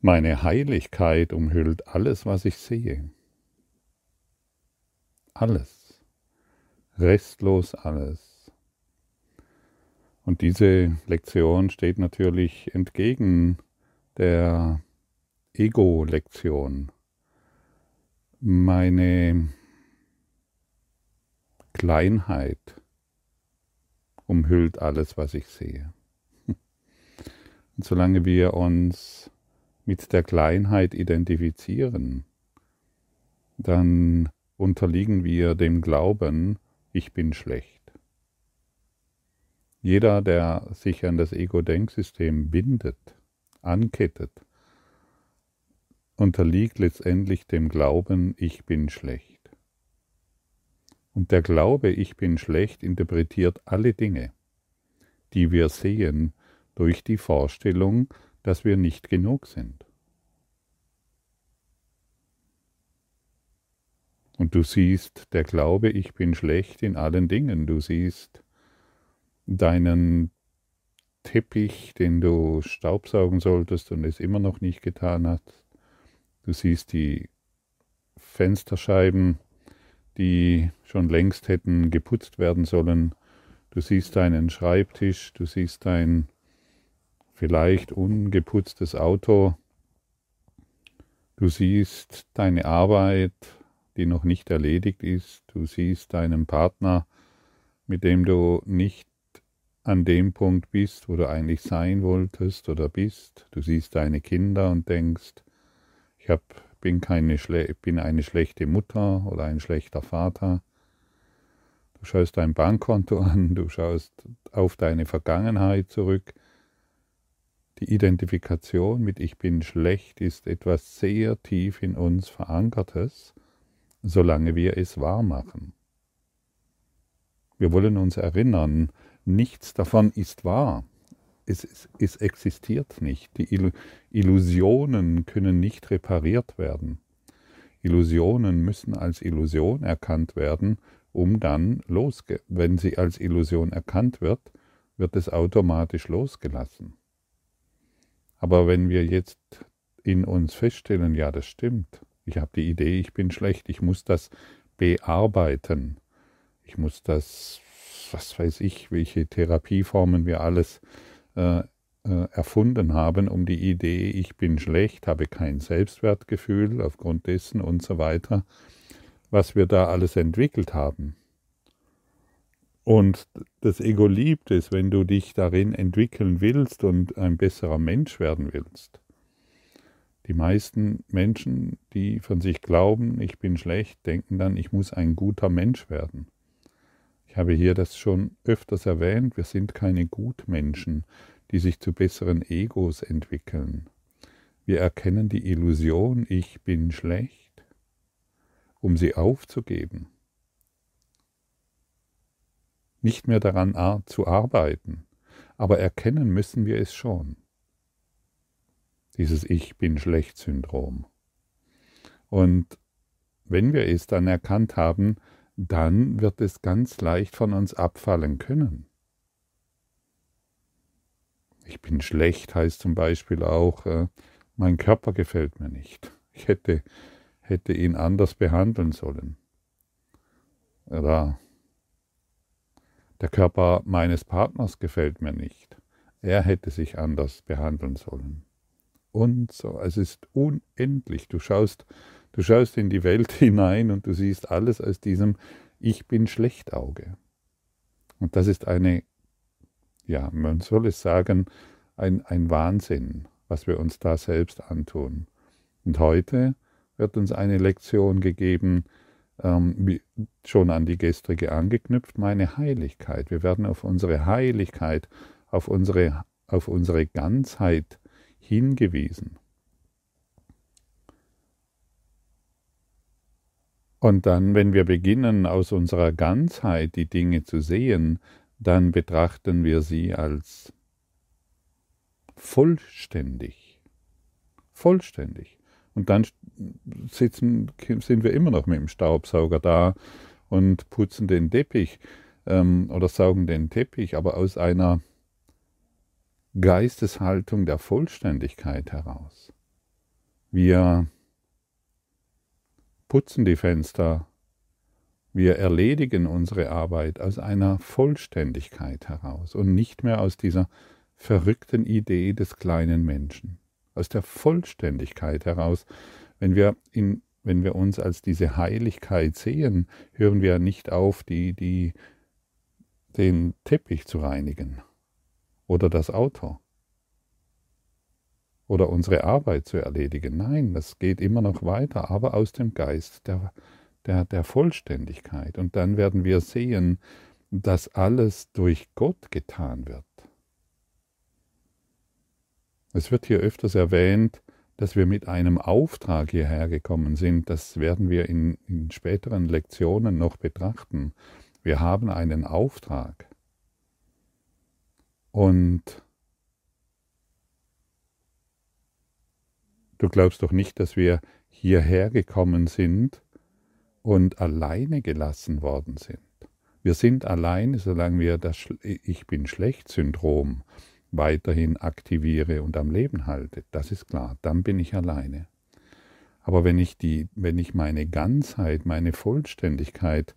Meine Heiligkeit umhüllt alles, was ich sehe. Alles. Restlos alles. Und diese Lektion steht natürlich entgegen der Ego-Lektion. Meine Kleinheit umhüllt alles, was ich sehe. Und solange wir uns mit der Kleinheit identifizieren, dann unterliegen wir dem Glauben, ich bin schlecht. Jeder, der sich an das Ego-Denksystem bindet, ankettet, unterliegt letztendlich dem Glauben, ich bin schlecht. Und der Glaube, ich bin schlecht, interpretiert alle Dinge, die wir sehen, durch die Vorstellung, dass wir nicht genug sind. Und du siehst, der Glaube, ich bin schlecht in allen Dingen. Du siehst deinen Teppich, den du staubsaugen solltest und es immer noch nicht getan hast. Du siehst die Fensterscheiben, die schon längst hätten geputzt werden sollen. Du siehst deinen Schreibtisch, du siehst dein vielleicht ungeputztes Auto. Du siehst deine Arbeit, die noch nicht erledigt ist. Du siehst deinen Partner, mit dem du nicht an dem Punkt bist, wo du eigentlich sein wolltest oder bist. Du siehst deine Kinder und denkst, ich hab, bin, keine, bin eine schlechte Mutter oder ein schlechter Vater. Du schaust dein Bankkonto an, du schaust auf deine Vergangenheit zurück. Die Identifikation mit Ich bin schlecht ist etwas sehr tief in uns verankertes, solange wir es wahr machen. Wir wollen uns erinnern, nichts davon ist wahr. Es, es, es existiert nicht. Die Illusionen können nicht repariert werden. Illusionen müssen als Illusion erkannt werden, um dann losge wenn sie als Illusion erkannt wird, wird es automatisch losgelassen. Aber wenn wir jetzt in uns feststellen, ja, das stimmt, ich habe die Idee, ich bin schlecht, ich muss das bearbeiten, ich muss das, was weiß ich, welche Therapieformen wir alles äh, äh, erfunden haben, um die Idee, ich bin schlecht, habe kein Selbstwertgefühl aufgrund dessen und so weiter, was wir da alles entwickelt haben. Und das Ego liebt es, wenn du dich darin entwickeln willst und ein besserer Mensch werden willst. Die meisten Menschen, die von sich glauben, ich bin schlecht, denken dann, ich muss ein guter Mensch werden. Ich habe hier das schon öfters erwähnt, wir sind keine Gutmenschen, die sich zu besseren Egos entwickeln. Wir erkennen die Illusion, ich bin schlecht, um sie aufzugeben nicht mehr daran zu arbeiten, aber erkennen müssen wir es schon. Dieses Ich bin schlecht Syndrom. Und wenn wir es dann erkannt haben, dann wird es ganz leicht von uns abfallen können. Ich bin schlecht heißt zum Beispiel auch, äh, mein Körper gefällt mir nicht. Ich hätte, hätte ihn anders behandeln sollen. Oder der Körper meines Partners gefällt mir nicht. Er hätte sich anders behandeln sollen. Und so, es ist unendlich. Du schaust, du schaust in die Welt hinein und du siehst alles aus diesem Ich bin schlecht Auge. Und das ist eine, ja, man soll es sagen, ein, ein Wahnsinn, was wir uns da selbst antun. Und heute wird uns eine Lektion gegeben, ähm, schon an die gestrige angeknüpft, meine Heiligkeit. Wir werden auf unsere Heiligkeit, auf unsere, auf unsere Ganzheit hingewiesen. Und dann, wenn wir beginnen, aus unserer Ganzheit die Dinge zu sehen, dann betrachten wir sie als vollständig. Vollständig. Und dann sitzen, sind wir immer noch mit dem Staubsauger da und putzen den Teppich ähm, oder saugen den Teppich, aber aus einer Geisteshaltung der Vollständigkeit heraus. Wir putzen die Fenster, wir erledigen unsere Arbeit aus einer Vollständigkeit heraus und nicht mehr aus dieser verrückten Idee des kleinen Menschen, aus der Vollständigkeit heraus. Wenn wir, in, wenn wir uns als diese Heiligkeit sehen, hören wir nicht auf, die, die, den Teppich zu reinigen oder das Auto oder unsere Arbeit zu erledigen. Nein, das geht immer noch weiter, aber aus dem Geist der, der, der Vollständigkeit. Und dann werden wir sehen, dass alles durch Gott getan wird. Es wird hier öfters erwähnt, dass wir mit einem Auftrag hierher gekommen sind. Das werden wir in, in späteren Lektionen noch betrachten. Wir haben einen Auftrag. Und du glaubst doch nicht, dass wir hierher gekommen sind und alleine gelassen worden sind. Wir sind alleine, solange wir das Ich bin schlecht Syndrom weiterhin aktiviere und am Leben halte. Das ist klar, dann bin ich alleine. Aber wenn ich, die, wenn ich meine Ganzheit, meine Vollständigkeit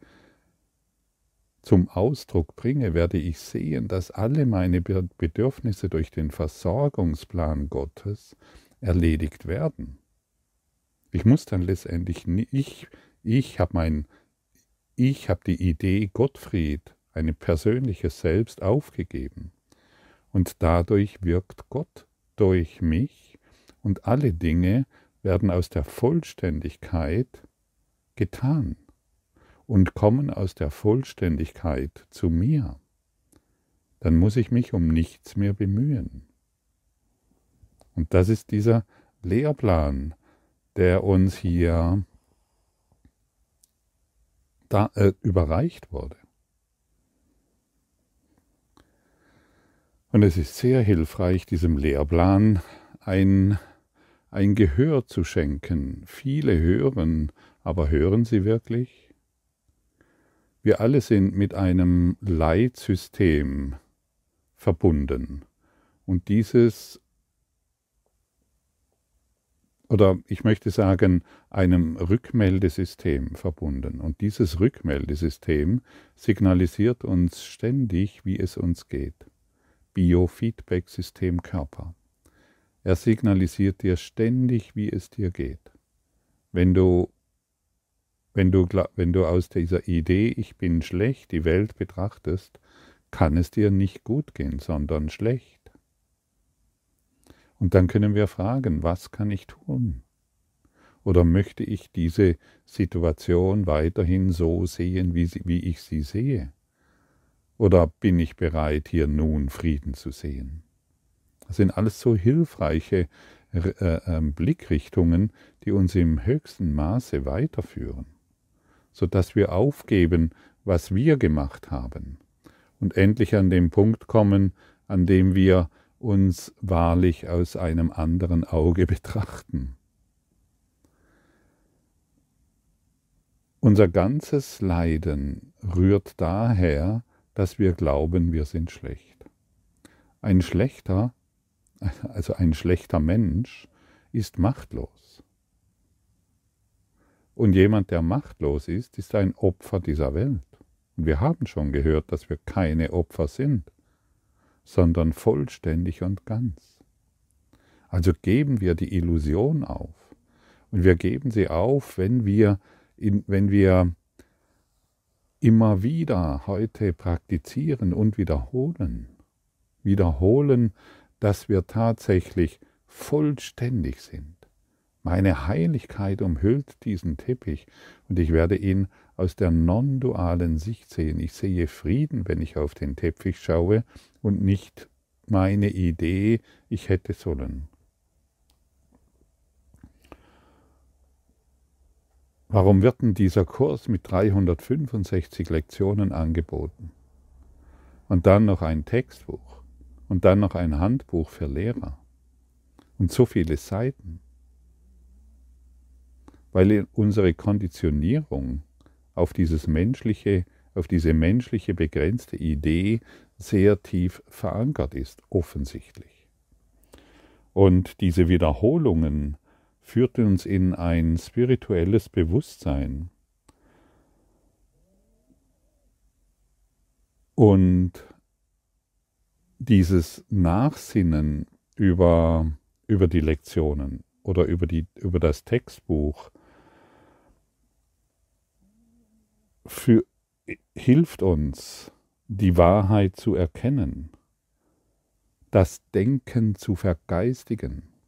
zum Ausdruck bringe, werde ich sehen, dass alle meine Bedürfnisse durch den Versorgungsplan Gottes erledigt werden. Ich muss dann letztendlich, ich ich habe mein, ich habe die Idee Gottfried, ein persönliches Selbst aufgegeben. Und dadurch wirkt Gott durch mich und alle Dinge werden aus der Vollständigkeit getan und kommen aus der Vollständigkeit zu mir. Dann muss ich mich um nichts mehr bemühen. Und das ist dieser Lehrplan, der uns hier da, äh, überreicht wurde. Und es ist sehr hilfreich, diesem Lehrplan ein, ein Gehör zu schenken. Viele hören, aber hören sie wirklich? Wir alle sind mit einem Leitsystem verbunden. Und dieses oder ich möchte sagen, einem Rückmeldesystem verbunden. Und dieses Rückmeldesystem signalisiert uns ständig, wie es uns geht. Biofeedback-System Körper. Er signalisiert dir ständig, wie es dir geht. Wenn du, wenn du, wenn du aus dieser Idee, ich bin schlecht, die Welt betrachtest, kann es dir nicht gut gehen, sondern schlecht. Und dann können wir fragen, was kann ich tun? Oder möchte ich diese Situation weiterhin so sehen, wie, sie, wie ich sie sehe? Oder bin ich bereit, hier nun Frieden zu sehen? Das sind alles so hilfreiche äh, äh, Blickrichtungen, die uns im höchsten Maße weiterführen, sodass wir aufgeben, was wir gemacht haben und endlich an den Punkt kommen, an dem wir uns wahrlich aus einem anderen Auge betrachten. Unser ganzes Leiden rührt daher, dass wir glauben, wir sind schlecht. Ein schlechter, also ein schlechter Mensch, ist machtlos. Und jemand, der machtlos ist, ist ein Opfer dieser Welt. Und wir haben schon gehört, dass wir keine Opfer sind sondern vollständig und ganz. Also geben wir die Illusion auf. Und wir geben sie auf, wenn wir, in, wenn wir immer wieder heute praktizieren und wiederholen. Wiederholen, dass wir tatsächlich vollständig sind. Meine Heiligkeit umhüllt diesen Teppich und ich werde ihn aus der non-dualen Sicht sehen. Ich sehe Frieden, wenn ich auf den Teppich schaue und nicht meine Idee, ich hätte sollen. Warum wird denn dieser Kurs mit 365 Lektionen angeboten? Und dann noch ein Textbuch und dann noch ein Handbuch für Lehrer und so viele Seiten weil unsere Konditionierung auf dieses menschliche, auf diese menschliche begrenzte Idee sehr tief verankert ist, offensichtlich. Und diese Wiederholungen führt uns in ein spirituelles Bewusstsein. Und dieses Nachsinnen über, über die Lektionen oder über, die, über das Textbuch für, hilft uns, die Wahrheit zu erkennen, das Denken zu vergeistigen.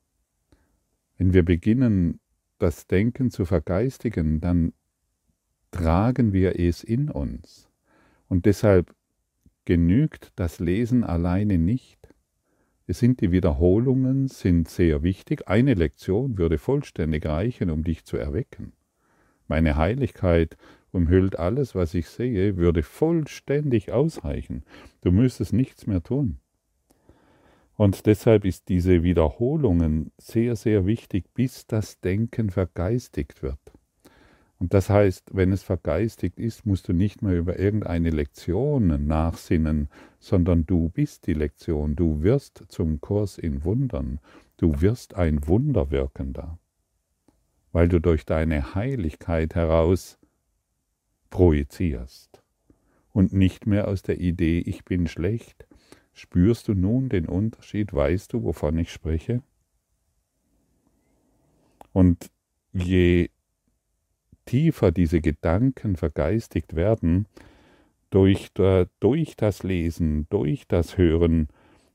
Wenn wir beginnen, das Denken zu vergeistigen, dann tragen wir es in uns. Und deshalb genügt das Lesen alleine nicht. Es sind die Wiederholungen, sind sehr wichtig. Eine Lektion würde vollständig reichen, um dich zu erwecken. Meine Heiligkeit umhüllt alles, was ich sehe, würde vollständig ausreichen. Du müsstest nichts mehr tun. Und deshalb ist diese Wiederholungen sehr, sehr wichtig, bis das Denken vergeistigt wird. Und das heißt, wenn es vergeistigt ist, musst du nicht mehr über irgendeine Lektion nachsinnen, sondern du bist die Lektion, du wirst zum Kurs in Wundern, du wirst ein Wunderwirkender, weil du durch deine Heiligkeit heraus projizierst und nicht mehr aus der Idee, ich bin schlecht. Spürst du nun den Unterschied? Weißt du, wovon ich spreche? Und je tiefer diese Gedanken vergeistigt werden, durch, äh, durch das Lesen, durch das Hören,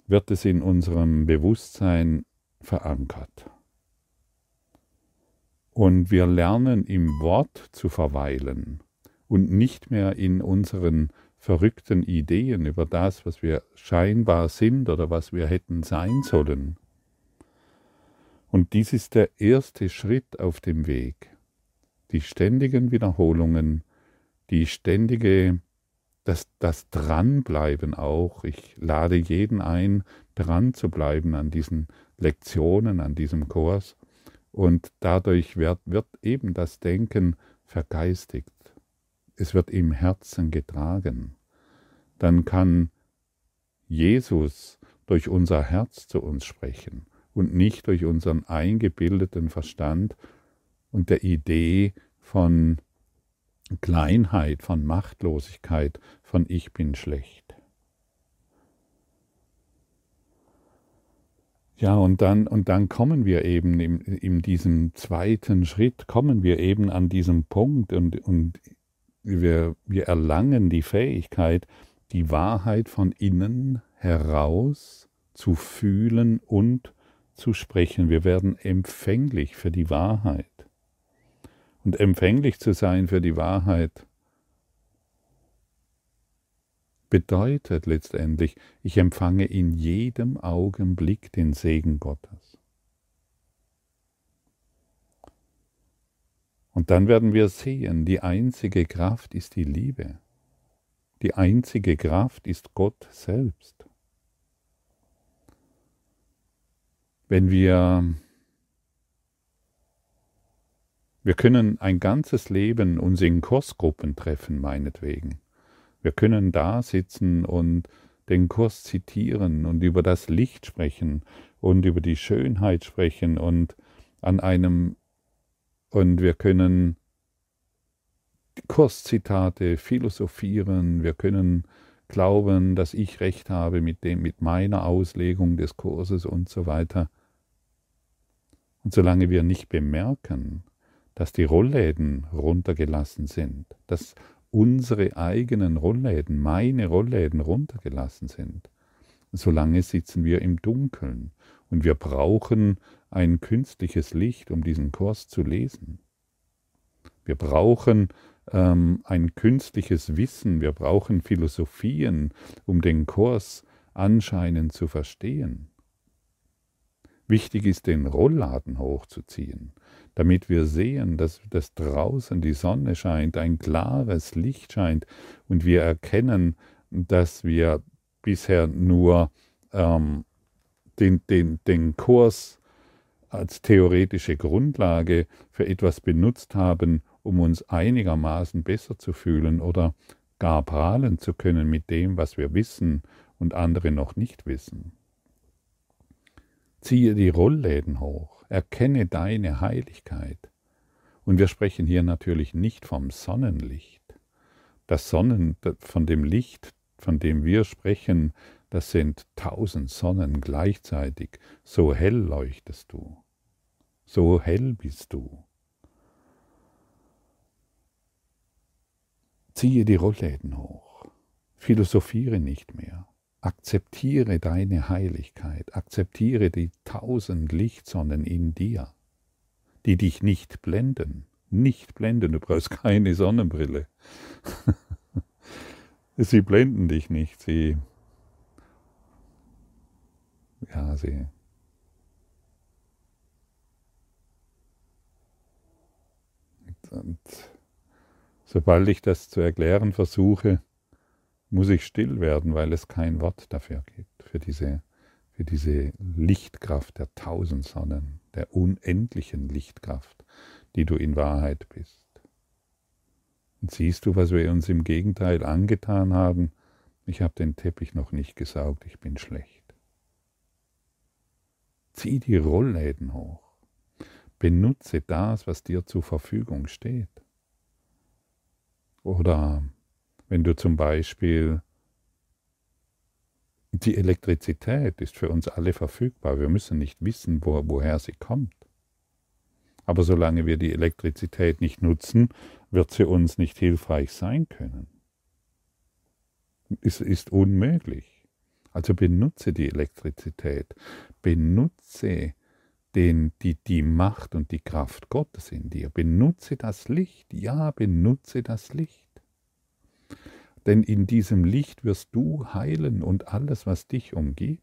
wird es in unserem Bewusstsein verankert. Und wir lernen im Wort zu verweilen und nicht mehr in unseren verrückten Ideen über das, was wir scheinbar sind oder was wir hätten sein sollen. Und dies ist der erste Schritt auf dem Weg die ständigen Wiederholungen, die ständige, das, das Dranbleiben auch. Ich lade jeden ein, dran zu bleiben an diesen Lektionen, an diesem Kurs. Und dadurch wird, wird eben das Denken vergeistigt. Es wird im Herzen getragen. Dann kann Jesus durch unser Herz zu uns sprechen und nicht durch unseren eingebildeten Verstand und der Idee von Kleinheit, von Machtlosigkeit, von Ich bin schlecht. Ja, und dann, und dann kommen wir eben in, in diesem zweiten Schritt, kommen wir eben an diesem Punkt und, und wir, wir erlangen die Fähigkeit, die Wahrheit von innen heraus zu fühlen und zu sprechen. Wir werden empfänglich für die Wahrheit und empfänglich zu sein für die Wahrheit bedeutet letztendlich, ich empfange in jedem Augenblick den Segen Gottes. Und dann werden wir sehen, die einzige Kraft ist die Liebe. Die einzige Kraft ist Gott selbst. Wenn wir wir können ein ganzes Leben uns in Kursgruppen treffen, meinetwegen. Wir können da sitzen und den Kurs zitieren und über das Licht sprechen und über die Schönheit sprechen und an einem und wir können Kurszitate philosophieren, wir können glauben, dass ich recht habe mit dem mit meiner Auslegung des Kurses und so weiter. Und solange wir nicht bemerken, dass die Rollläden runtergelassen sind, dass unsere eigenen Rollläden, meine Rollläden runtergelassen sind. Solange sitzen wir im Dunkeln und wir brauchen ein künstliches Licht, um diesen Kurs zu lesen. Wir brauchen ähm, ein künstliches Wissen, wir brauchen Philosophien, um den Kurs anscheinend zu verstehen. Wichtig ist, den Rollladen hochzuziehen damit wir sehen, dass, dass draußen die Sonne scheint, ein klares Licht scheint und wir erkennen, dass wir bisher nur ähm, den, den, den Kurs als theoretische Grundlage für etwas benutzt haben, um uns einigermaßen besser zu fühlen oder gar prahlen zu können mit dem, was wir wissen und andere noch nicht wissen. Ziehe die Rollläden hoch, erkenne deine Heiligkeit. Und wir sprechen hier natürlich nicht vom Sonnenlicht. Das Sonnen, von dem Licht, von dem wir sprechen, das sind tausend Sonnen gleichzeitig. So hell leuchtest du. So hell bist du. Ziehe die Rollläden hoch. Philosophiere nicht mehr. Akzeptiere deine Heiligkeit. Akzeptiere die tausend Lichtsonnen in dir, die dich nicht blenden. Nicht blenden. Du brauchst keine Sonnenbrille. sie blenden dich nicht. Sie ja, sie. Und sobald ich das zu erklären versuche, muss ich still werden, weil es kein Wort dafür gibt, für diese, für diese Lichtkraft der tausend Sonnen, der unendlichen Lichtkraft, die du in Wahrheit bist. Und siehst du, was wir uns im Gegenteil angetan haben? Ich habe den Teppich noch nicht gesaugt, ich bin schlecht. Zieh die Rollläden hoch. Benutze das, was dir zur Verfügung steht. Oder wenn du zum Beispiel die Elektrizität ist für uns alle verfügbar. Wir müssen nicht wissen, wo, woher sie kommt. Aber solange wir die Elektrizität nicht nutzen, wird sie uns nicht hilfreich sein können. Es ist unmöglich. Also benutze die Elektrizität, benutze den, die, die Macht und die Kraft Gottes in dir, benutze das Licht, ja, benutze das Licht. Denn in diesem Licht wirst du heilen und alles, was dich umgibt.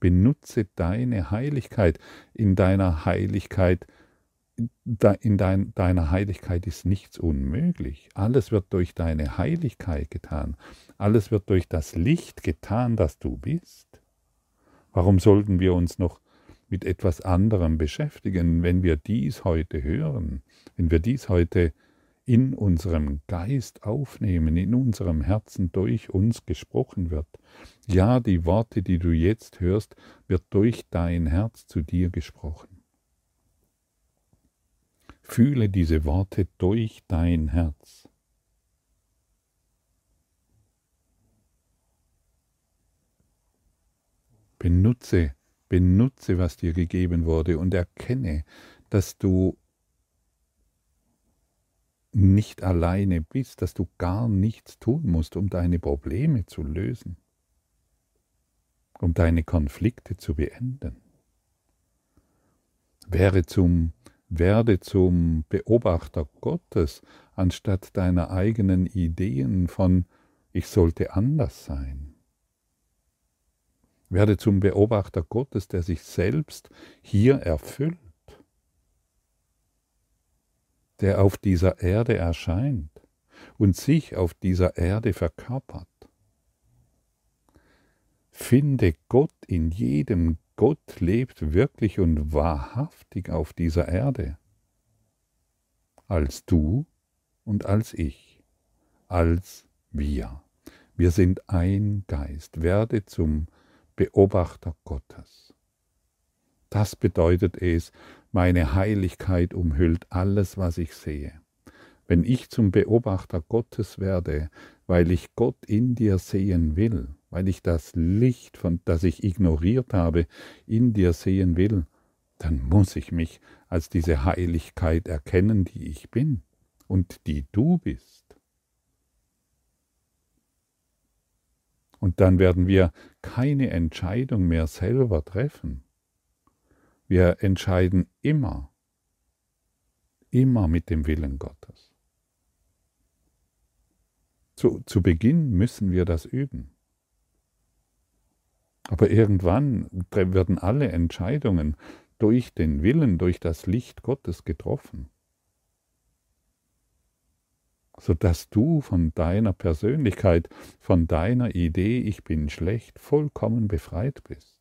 Benutze deine Heiligkeit. In deiner Heiligkeit in dein, deiner Heiligkeit ist nichts unmöglich. Alles wird durch deine Heiligkeit getan. Alles wird durch das Licht getan, das du bist. Warum sollten wir uns noch mit etwas anderem beschäftigen, wenn wir dies heute hören, wenn wir dies heute in unserem Geist aufnehmen, in unserem Herzen durch uns gesprochen wird. Ja, die Worte, die du jetzt hörst, wird durch dein Herz zu dir gesprochen. Fühle diese Worte durch dein Herz. Benutze, benutze, was dir gegeben wurde und erkenne, dass du nicht alleine bist, dass du gar nichts tun musst, um deine Probleme zu lösen, um deine Konflikte zu beenden. Wäre zum werde zum Beobachter Gottes, anstatt deiner eigenen Ideen von ich sollte anders sein. Werde zum Beobachter Gottes, der sich selbst hier erfüllt, der auf dieser Erde erscheint und sich auf dieser Erde verkörpert. Finde Gott in jedem Gott lebt wirklich und wahrhaftig auf dieser Erde, als du und als ich, als wir. Wir sind ein Geist. Werde zum Beobachter Gottes. Das bedeutet es, meine Heiligkeit umhüllt alles, was ich sehe. Wenn ich zum Beobachter Gottes werde, weil ich Gott in dir sehen will, weil ich das Licht, von, das ich ignoriert habe, in dir sehen will, dann muss ich mich als diese Heiligkeit erkennen, die ich bin und die du bist. Und dann werden wir keine Entscheidung mehr selber treffen. Wir entscheiden immer, immer mit dem Willen Gottes. Zu, zu Beginn müssen wir das üben. Aber irgendwann werden alle Entscheidungen durch den Willen, durch das Licht Gottes getroffen, sodass du von deiner Persönlichkeit, von deiner Idee, ich bin schlecht, vollkommen befreit bist.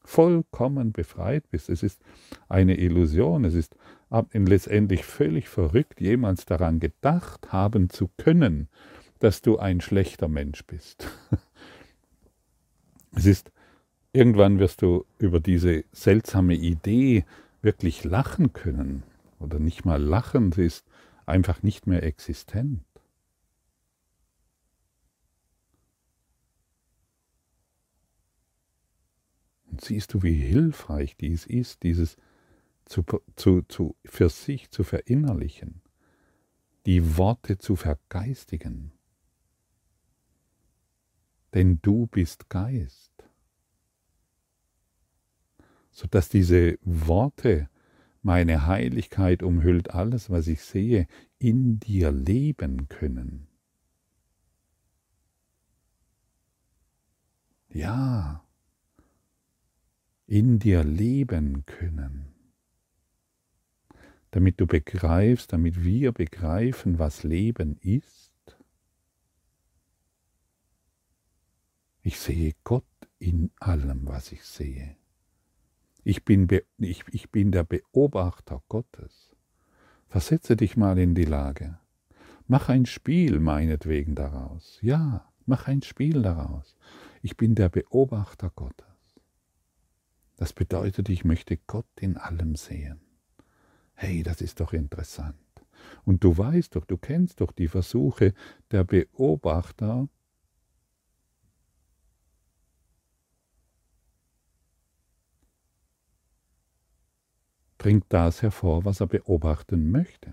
Vollkommen befreit bist. Es ist eine Illusion, es ist letztendlich völlig verrückt, jemals daran gedacht haben zu können, dass du ein schlechter Mensch bist. Es ist irgendwann wirst du über diese seltsame Idee wirklich lachen können. Oder nicht mal lachen, sie ist einfach nicht mehr existent. Und siehst du, wie hilfreich dies ist, dieses zu, zu, zu, für sich zu verinnerlichen, die Worte zu vergeistigen. Denn du bist Geist. Sodass diese Worte, meine Heiligkeit umhüllt alles, was ich sehe, in dir leben können. Ja, in dir leben können. Damit du begreifst, damit wir begreifen, was Leben ist. Ich sehe Gott in allem, was ich sehe. Ich bin, ich, ich bin der Beobachter Gottes. Versetze dich mal in die Lage. Mach ein Spiel meinetwegen daraus. Ja, mach ein Spiel daraus. Ich bin der Beobachter Gottes. Das bedeutet, ich möchte Gott in allem sehen. Hey, das ist doch interessant. Und du weißt doch, du kennst doch die Versuche der Beobachter, bringt das hervor, was er beobachten möchte.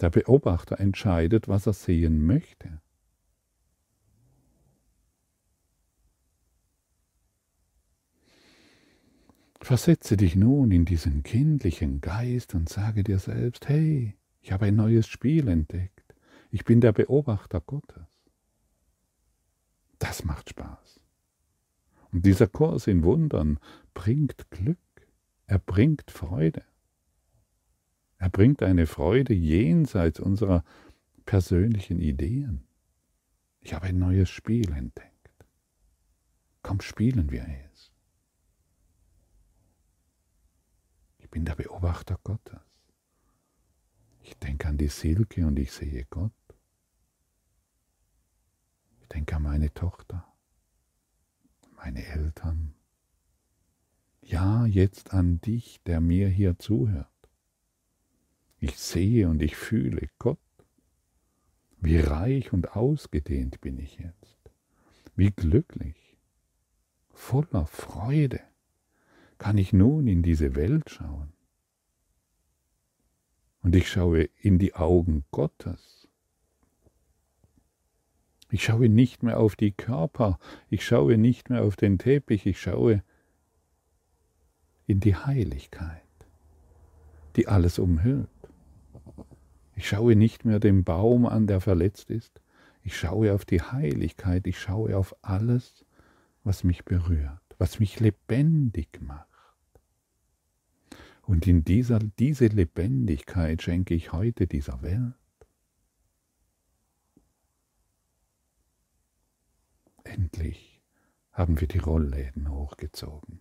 Der Beobachter entscheidet, was er sehen möchte. Versetze dich nun in diesen kindlichen Geist und sage dir selbst, hey, ich habe ein neues Spiel entdeckt. Ich bin der Beobachter Gottes. Das macht Spaß. Und dieser Kurs in Wundern bringt Glück, er bringt Freude. Er bringt eine Freude jenseits unserer persönlichen Ideen. Ich habe ein neues Spiel entdeckt. Komm, spielen wir es. bin der Beobachter Gottes. Ich denke an die Silke und ich sehe Gott. Ich denke an meine Tochter, meine Eltern. Ja, jetzt an dich, der mir hier zuhört. Ich sehe und ich fühle Gott. Wie reich und ausgedehnt bin ich jetzt. Wie glücklich, voller Freude kann ich nun in diese Welt schauen. Und ich schaue in die Augen Gottes. Ich schaue nicht mehr auf die Körper, ich schaue nicht mehr auf den Teppich, ich schaue in die Heiligkeit, die alles umhüllt. Ich schaue nicht mehr den Baum an, der verletzt ist, ich schaue auf die Heiligkeit, ich schaue auf alles, was mich berührt, was mich lebendig macht. Und in dieser, diese Lebendigkeit schenke ich heute dieser Welt. Endlich haben wir die Rollläden hochgezogen.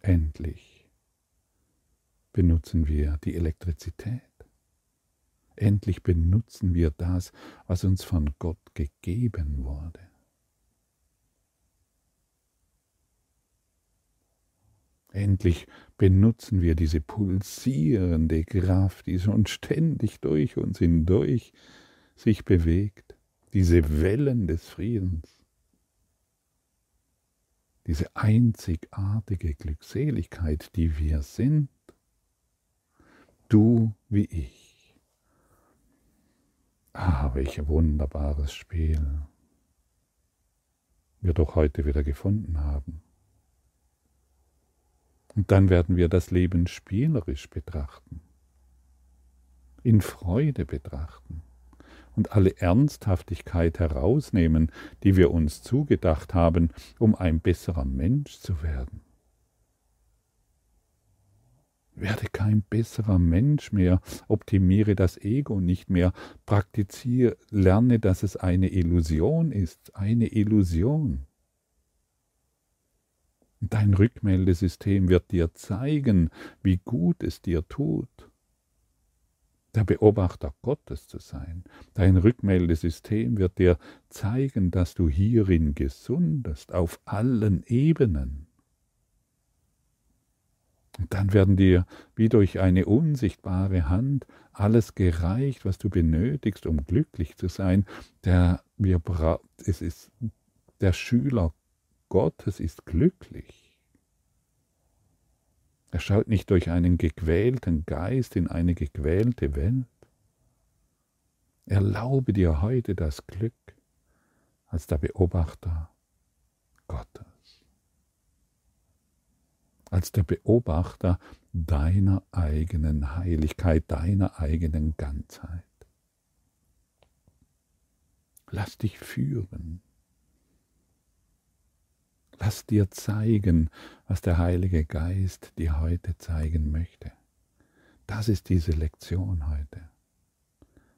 Endlich benutzen wir die Elektrizität. Endlich benutzen wir das, was uns von Gott gegeben wurde. Endlich benutzen wir diese pulsierende Kraft, die schon ständig durch uns hindurch sich bewegt, diese Wellen des Friedens, diese einzigartige Glückseligkeit, die wir sind, du wie ich. Ah, welch wunderbares Spiel wir doch heute wieder gefunden haben. Und dann werden wir das Leben spielerisch betrachten, in Freude betrachten und alle Ernsthaftigkeit herausnehmen, die wir uns zugedacht haben, um ein besserer Mensch zu werden. Werde kein besserer Mensch mehr, optimiere das Ego nicht mehr, praktiziere, lerne, dass es eine Illusion ist, eine Illusion. Dein Rückmeldesystem wird dir zeigen, wie gut es dir tut. Der Beobachter Gottes zu sein. Dein Rückmeldesystem wird dir zeigen, dass du hierin gesundest, auf allen Ebenen. Und dann werden dir wie durch eine unsichtbare Hand alles gereicht, was du benötigst, um glücklich zu sein. Der, wir es ist, der Schüler Gottes ist glücklich. Er schaut nicht durch einen gequälten Geist in eine gequälte Welt. Erlaube dir heute das Glück als der Beobachter Gottes als der Beobachter deiner eigenen Heiligkeit, deiner eigenen Ganzheit. Lass dich führen. Lass dir zeigen, was der Heilige Geist dir heute zeigen möchte. Das ist diese Lektion heute.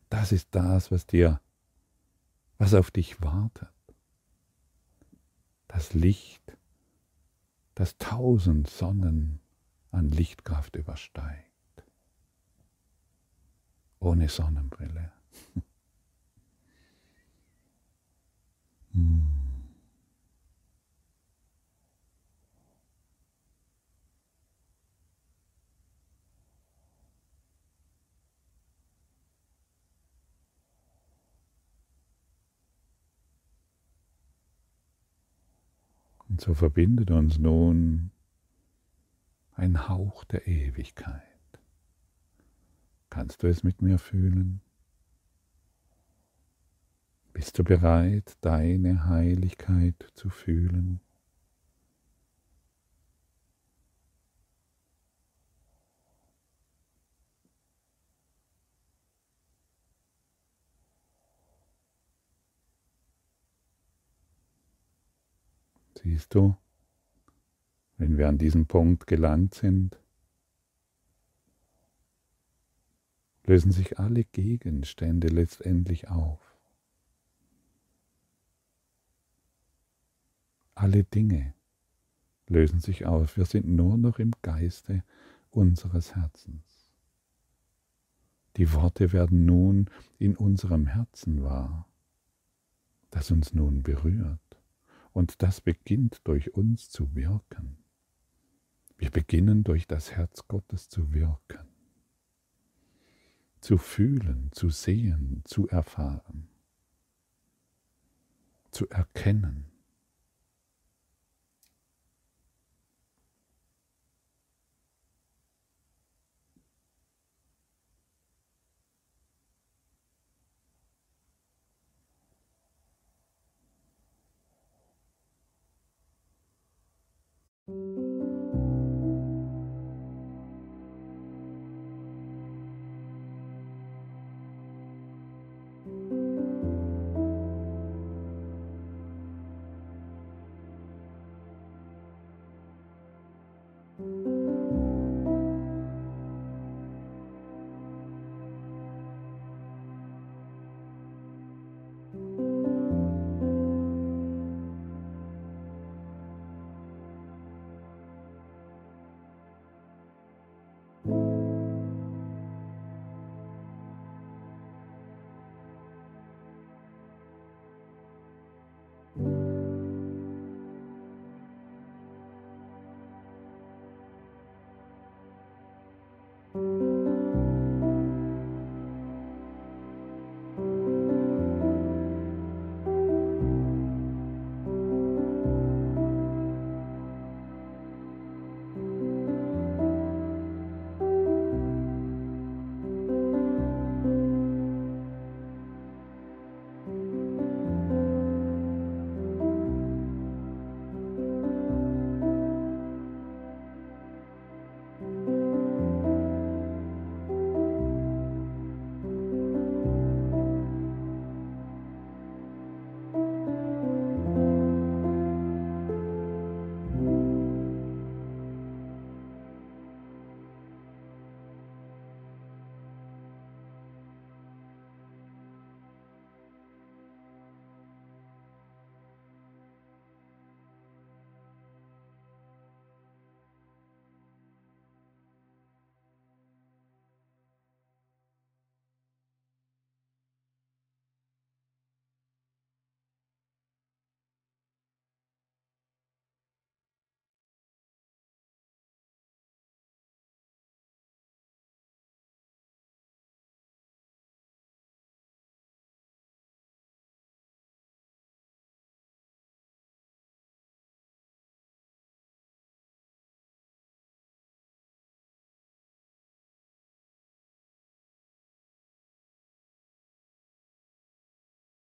Das ist das, was dir, was auf dich wartet. Das Licht das tausend Sonnen an Lichtkraft übersteigt. Ohne Sonnenbrille. hm. Und so verbindet uns nun ein Hauch der Ewigkeit. Kannst du es mit mir fühlen? Bist du bereit, deine Heiligkeit zu fühlen? Siehst du, wenn wir an diesem Punkt gelangt sind, lösen sich alle Gegenstände letztendlich auf. Alle Dinge lösen sich auf. Wir sind nur noch im Geiste unseres Herzens. Die Worte werden nun in unserem Herzen wahr, das uns nun berührt. Und das beginnt durch uns zu wirken. Wir beginnen durch das Herz Gottes zu wirken, zu fühlen, zu sehen, zu erfahren, zu erkennen.